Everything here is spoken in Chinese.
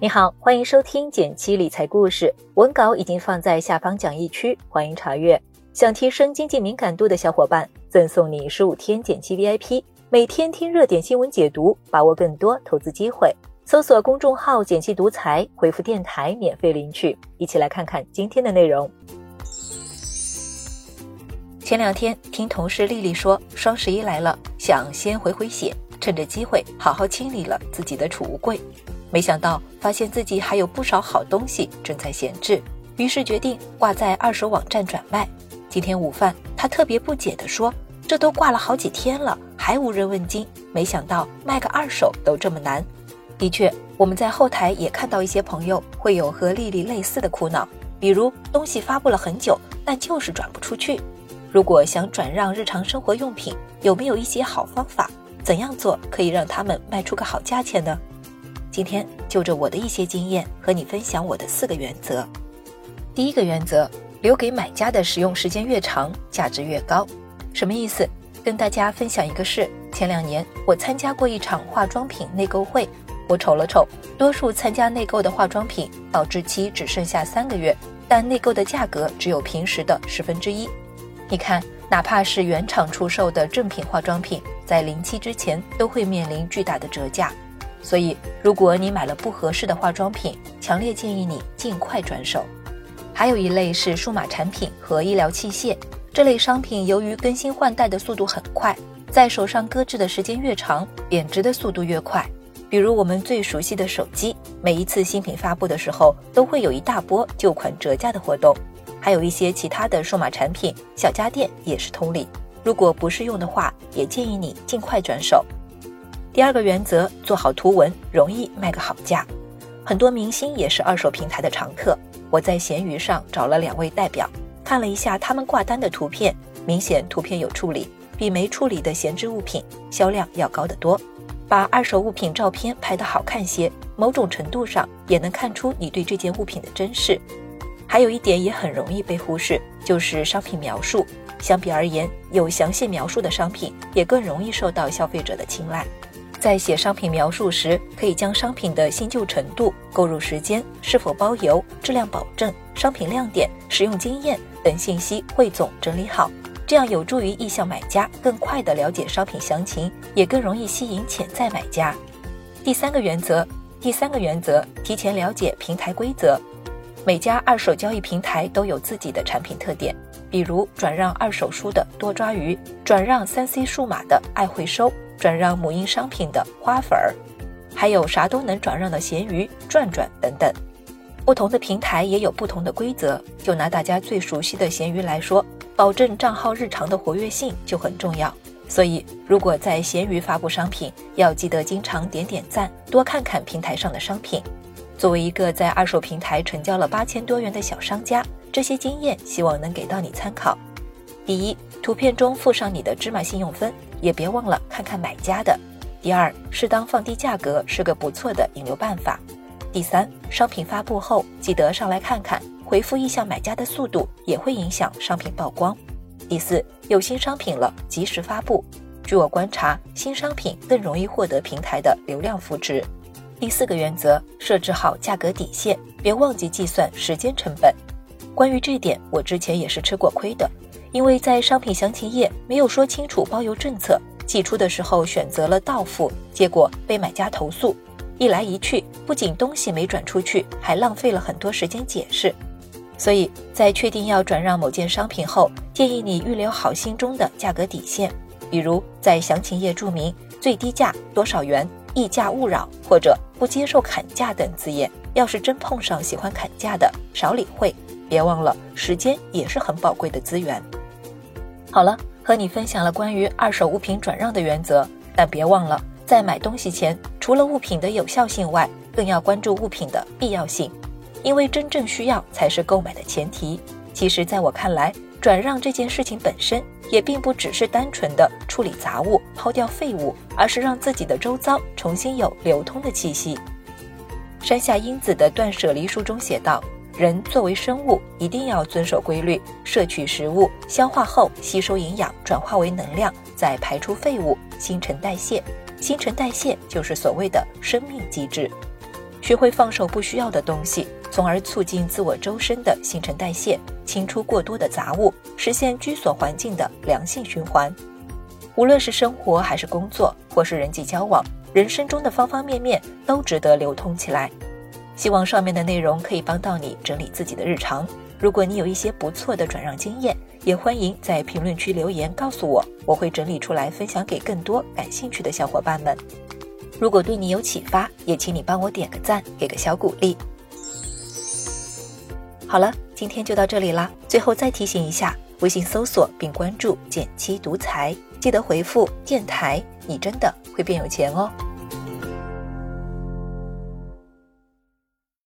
你好，欢迎收听减七理财故事，文稿已经放在下方讲义区，欢迎查阅。想提升经济敏感度的小伙伴，赠送你十五天减七 VIP，每天听热点新闻解读，把握更多投资机会。搜索公众号“减七独裁，回复“电台”免费领取。一起来看看今天的内容。前两天听同事丽丽说，双十一来了，想先回回血，趁着机会好好清理了自己的储物柜。没想到发现自己还有不少好东西正在闲置，于是决定挂在二手网站转卖。今天午饭，他特别不解地说：“这都挂了好几天了，还无人问津。没想到卖个二手都这么难。”的确，我们在后台也看到一些朋友会有和丽丽类似的苦恼，比如东西发布了很久，但就是转不出去。如果想转让日常生活用品，有没有一些好方法？怎样做可以让他们卖出个好价钱呢？今天就着我的一些经验和你分享我的四个原则。第一个原则，留给买家的使用时间越长，价值越高。什么意思？跟大家分享一个事：前两年我参加过一场化妆品内购会，我瞅了瞅，多数参加内购的化妆品保质期只剩下三个月，但内购的价格只有平时的十分之一。你看，哪怕是原厂出售的正品化妆品，在临期之前都会面临巨大的折价。所以，如果你买了不合适的化妆品，强烈建议你尽快转手。还有一类是数码产品和医疗器械，这类商品由于更新换代的速度很快，在手上搁置的时间越长，贬值的速度越快。比如我们最熟悉的手机，每一次新品发布的时候，都会有一大波旧款折价的活动。还有一些其他的数码产品，小家电也是通理。如果不适用的话，也建议你尽快转手。第二个原则，做好图文，容易卖个好价。很多明星也是二手平台的常客。我在闲鱼上找了两位代表，看了一下他们挂单的图片，明显图片有处理，比没处理的闲置物品销量要高得多。把二手物品照片拍得好看些，某种程度上也能看出你对这件物品的珍视。还有一点也很容易被忽视，就是商品描述。相比而言，有详细描述的商品也更容易受到消费者的青睐。在写商品描述时，可以将商品的新旧程度、购入时间、是否包邮、质量保证、商品亮点、使用经验等信息汇总整理好，这样有助于意向买家更快地了解商品详情，也更容易吸引潜在买家。第三个原则，第三个原则，提前了解平台规则。每家二手交易平台都有自己的产品特点，比如转让二手书的多抓鱼，转让三 C 数码的爱回收。转让母婴商品的花粉儿，还有啥都能转让的闲鱼、转转等等。不同的平台也有不同的规则。就拿大家最熟悉的闲鱼来说，保证账号日常的活跃性就很重要。所以，如果在闲鱼发布商品，要记得经常点点赞，多看看平台上的商品。作为一个在二手平台成交了八千多元的小商家，这些经验希望能给到你参考。第一，图片中附上你的芝麻信用分。也别忘了看看买家的。第二，适当放低价格是个不错的引流办法。第三，商品发布后记得上来看看，回复意向买家的速度也会影响商品曝光。第四，有新商品了及时发布。据我观察，新商品更容易获得平台的流量扶持。第四个原则，设置好价格底线，别忘记计算时间成本。关于这点，我之前也是吃过亏的。因为在商品详情页没有说清楚包邮政策，寄出的时候选择了到付，结果被买家投诉。一来一去，不仅东西没转出去，还浪费了很多时间解释。所以在确定要转让某件商品后，建议你预留好心中的价格底线，比如在详情页注明最低价多少元、溢价勿扰或者不接受砍价等字眼。要是真碰上喜欢砍价的，少理会。别忘了，时间也是很宝贵的资源。好了，和你分享了关于二手物品转让的原则，但别忘了，在买东西前，除了物品的有效性外，更要关注物品的必要性，因为真正需要才是购买的前提。其实，在我看来，转让这件事情本身也并不只是单纯的处理杂物、抛掉废物，而是让自己的周遭重新有流通的气息。山下英子的《断舍离》书中写道。人作为生物，一定要遵守规律，摄取食物，消化后吸收营养，转化为能量，再排出废物，新陈代谢。新陈代谢就是所谓的生命机制。学会放手不需要的东西，从而促进自我周身的新陈代谢，清出过多的杂物，实现居所环境的良性循环。无论是生活还是工作，或是人际交往，人生中的方方面面都值得流通起来。希望上面的内容可以帮到你整理自己的日常。如果你有一些不错的转让经验，也欢迎在评论区留言告诉我，我会整理出来分享给更多感兴趣的小伙伴们。如果对你有启发，也请你帮我点个赞，给个小鼓励。好了，今天就到这里啦。最后再提醒一下，微信搜索并关注“减七独裁”，记得回复“电台”，你真的会变有钱哦。